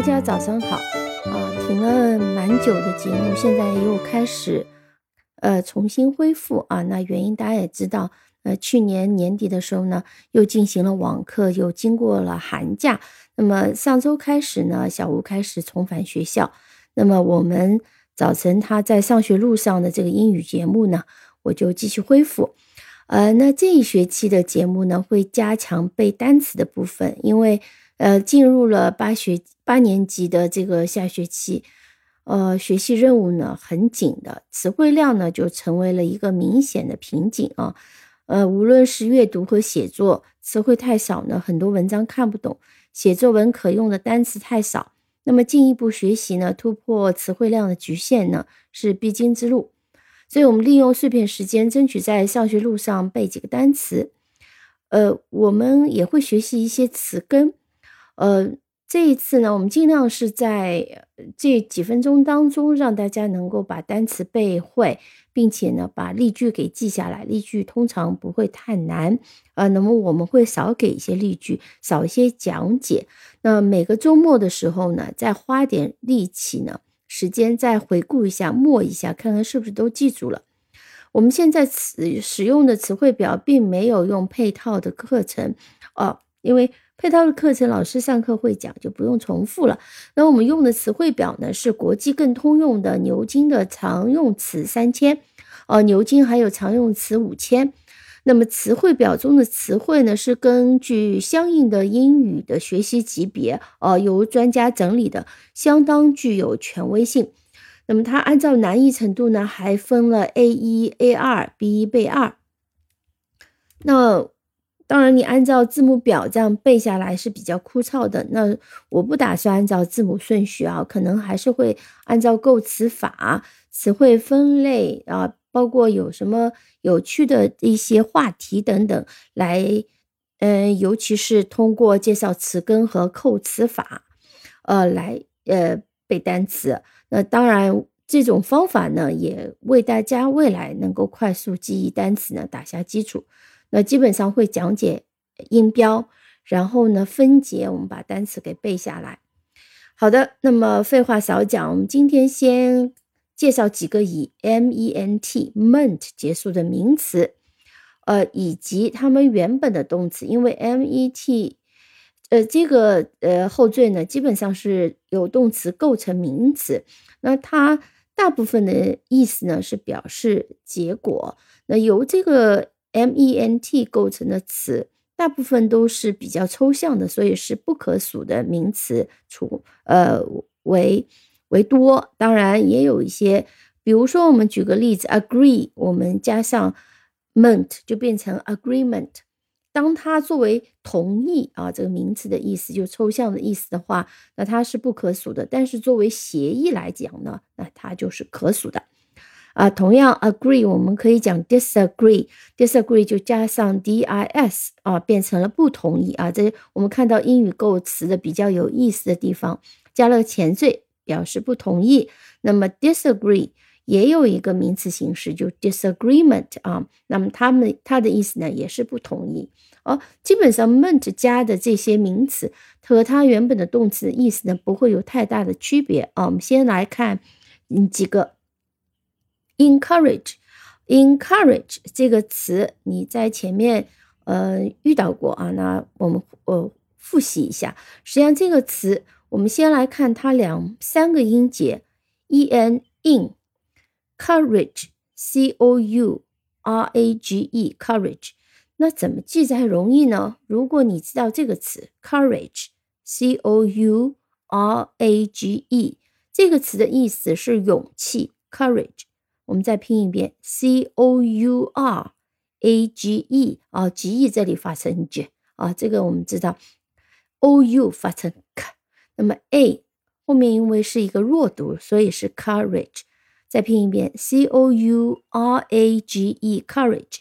大家早上好啊！停了蛮久的节目，现在又开始呃重新恢复啊。那原因大家也知道，呃，去年年底的时候呢，又进行了网课，又经过了寒假。那么上周开始呢，小吴开始重返学校。那么我们早晨他在上学路上的这个英语节目呢，我就继续恢复。呃，那这一学期的节目呢，会加强背单词的部分，因为。呃，进入了八学八年级的这个下学期，呃，学习任务呢很紧的，词汇量呢就成为了一个明显的瓶颈啊。呃，无论是阅读和写作，词汇太少呢，很多文章看不懂；写作文可用的单词太少，那么进一步学习呢，突破词汇量的局限呢，是必经之路。所以，我们利用碎片时间，争取在上学路上背几个单词。呃，我们也会学习一些词根。呃，这一次呢，我们尽量是在这几分钟当中，让大家能够把单词背会，并且呢，把例句给记下来。例句通常不会太难，呃，那么我们会少给一些例句，少一些讲解。那每个周末的时候呢，再花点力气呢，时间再回顾一下，默一下，看看是不是都记住了。我们现在词使用的词汇表并没有用配套的课程，哦，因为。配套的课程，老师上课会讲，就不用重复了。那我们用的词汇表呢，是国际更通用的牛津的常用词三千，哦，牛津还有常用词五千。那么词汇表中的词汇呢，是根据相应的英语的学习级别，呃，由专家整理的，相当具有权威性。那么它按照难易程度呢，还分了 A 一、A 二、B 一、B 二。那当然，你按照字母表这样背下来是比较枯燥的。那我不打算按照字母顺序啊，可能还是会按照构词法、词汇分类啊，包括有什么有趣的一些话题等等来，嗯，尤其是通过介绍词根和构词法，呃，来呃背单词。那当然，这种方法呢，也为大家未来能够快速记忆单词呢打下基础。那基本上会讲解音标，然后呢分解，我们把单词给背下来。好的，那么废话少讲，我们今天先介绍几个以 m e n t ment 结束的名词，呃，以及它们原本的动词。因为 m e t，呃，这个呃后缀呢，基本上是由动词构成名词，那它大部分的意思呢是表示结果。那由这个 ment 构成的词大部分都是比较抽象的，所以是不可数的名词，除呃为为多。当然也有一些，比如说我们举个例子，agree，我们加上 ment 就变成 agreement。当它作为同意啊这个名词的意思，就抽象的意思的话，那它是不可数的。但是作为协议来讲呢，那它就是可数的。啊，同样 agree，我们可以讲 disagree，disagree 就加上 dis 啊，变成了不同意啊。这我们看到英语构词的比较有意思的地方，加了个前缀表示不同意。那么 disagree 也有一个名词形式，就 disagreement 啊。那么它们它的意思呢也是不同意。哦，基本上 ment 加的这些名词和它原本的动词意思呢不会有太大的区别啊。我们先来看嗯几个。Encourage，encourage 这个词你在前面呃遇到过啊？那我们呃复习一下。实际上这个词，我们先来看它两三个音节，e n in，courage，c o u r a g e，courage。那怎么记才容易呢？如果你知道这个词，courage，c o u r a g e，这个词的意思是勇气，courage。我们再拼一遍，c o u r a g e 啊，g e 这里发成 j 啊，这个我们知道，o u 发成 k，那么 a 后面因为是一个弱读，所以是 courage。再拼一遍，c o u r a g e，courage。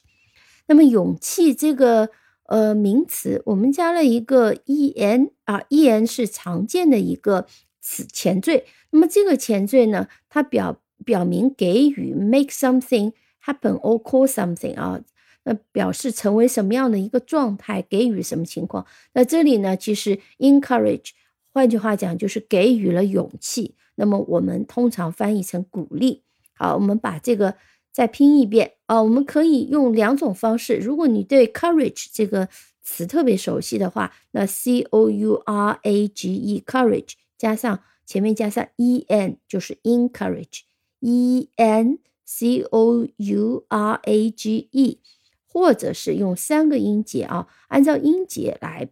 那么勇气这个呃名词，我们加了一个 e n 啊，e n 是常见的一个词前缀。那么这个前缀呢，它表表明给予 make something happen or cause something 啊，那表示成为什么样的一个状态，给予什么情况。那这里呢，其实 encourage 换句话讲，就是给予了勇气。那么我们通常翻译成鼓励。好，我们把这个再拼一遍啊。我们可以用两种方式。如果你对 courage 这个词特别熟悉的话，那 c o u r a g e courage 加上前面加上 e n 就是 encourage e n c o u r a g e，或者是用三个音节啊，按照音节来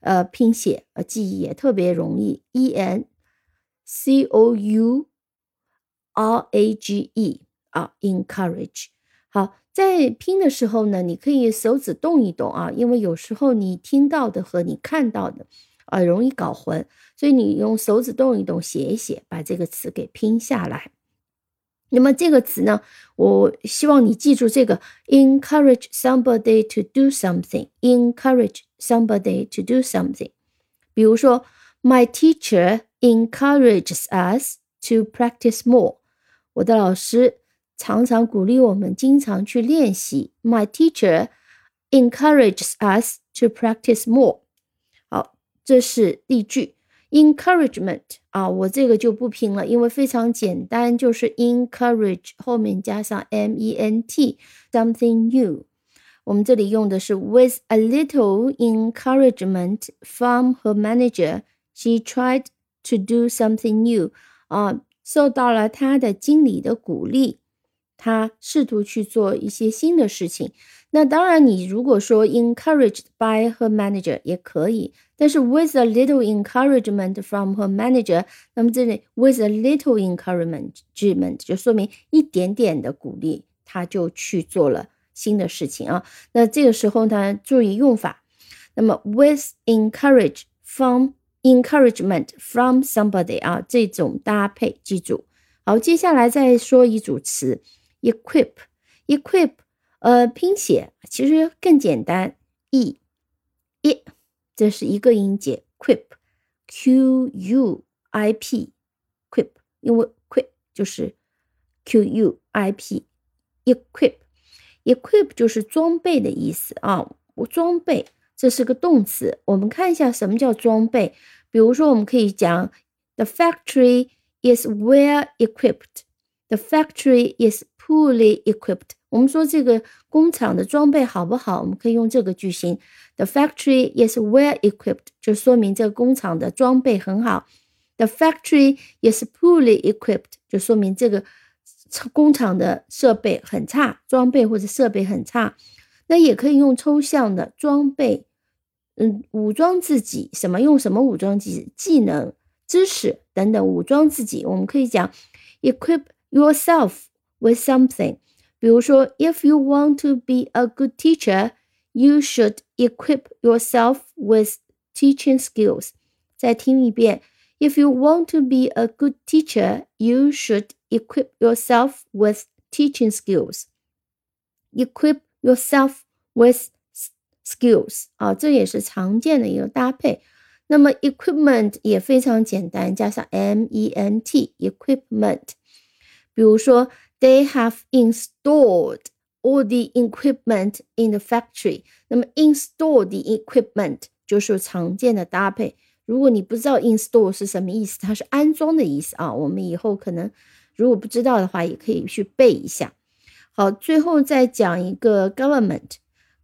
呃拼写，呃记忆也特别容易 e n c o u r a g e 啊 encourage 好。在拼的时候呢，你可以手指动一动啊，因为有时候你听到的和你看到的啊容易搞混，所以你用手指动一动，写一写，把这个词给拼下来。那么这个词呢，我希望你记住这个：encourage somebody to do something，encourage somebody to do something。比如说，My teacher encourages us to practice more。我的老师。常常鼓励我们经常去练习。My teacher encourages us to practice more。好，这是例句。Encouragement 啊，我这个就不拼了，因为非常简单，就是 encourage 后面加上 m e n t something new。我们这里用的是 with a little encouragement from her manager, she tried to do something new。啊，受到了她的经理的鼓励。他试图去做一些新的事情。 那当然，你如果说 encouraged by her manager 也可以，但是 with a little encouragement from her manager，那么这里 with a little encouragement 就说明一点点的鼓励，他就去做了新的事情啊。那这个时候呢，注意用法。那么 with encourage from encouragement from somebody 啊，这种搭配记住。好，接下来再说一组词。equip，equip，呃，拼写其实更简单，e，一，这是一个音节，quip，q u i p，quip，因为 quip 就是 q u i p，equip，equip 就是装备的意思啊，我装备，这是个动词。我们看一下什么叫装备，比如说我们可以讲，the factory is well equipped，the factory is poorly equipped。我们说这个工厂的装备好不好？我们可以用这个句型：The factory is well equipped，就说明这个工厂的装备很好。The factory is poorly equipped，就说明这个工厂的设备很差，装备或者设备很差。那也可以用抽象的装备，嗯，武装自己，什么用什么武装自己，技能、知识等等武装自己。我们可以讲：equip yourself。with something。比如说，If you want to be a good teacher, you should equip yourself with teaching skills。再听一遍，If you want to be a good teacher, you should equip yourself with teaching skills. Equip yourself with skills 啊，这也是常见的一个搭配。那么 equipment 也非常简单，加上 m e n t equipment。比如说 they have installed all the equipment in the factory。那么 install the equipment 就是常见的搭配。如果你不知道 install 是什么意思，它是安装的意思啊。我们以后可能如果不知道的话，也可以去背一下。好，最后再讲一个 government。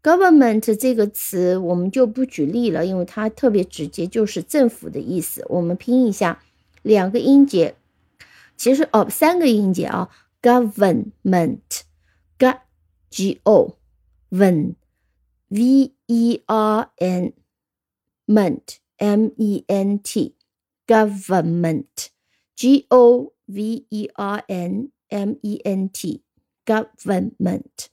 government 这个词我们就不举例了，因为它特别直接，就是政府的意思。我们拼一下，两个音节，其实哦，三个音节啊。government, g o v v e r n ment m e n t government g o v e r n m e n t government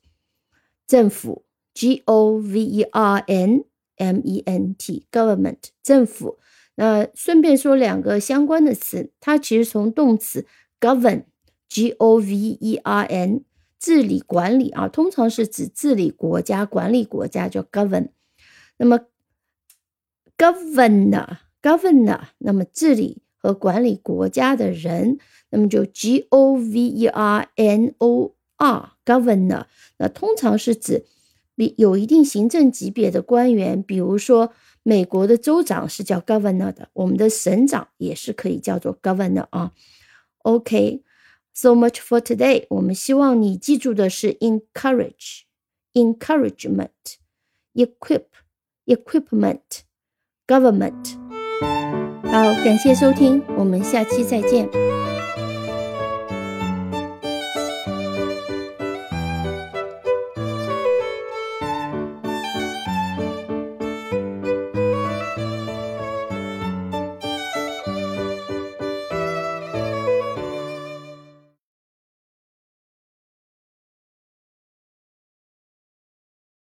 政府 g o v e r n m e n t government 政府。那顺便说两个相关的词，它其实从动词 govern G O V E R N，治理管理啊，通常是指治理国家、管理国家叫 govern。那么 governor，governor，那么治理和管理国家的人，那么就 G O V E R N O R，governor。那通常是指比有一定行政级别的官员，比如说美国的州长是叫 governor 的，我们的省长也是可以叫做 governor 啊。OK OK，so much for today。我们希望你记住的是 encourage、encouragement、equip、equipment、government。好，感谢收听，我们下期再见。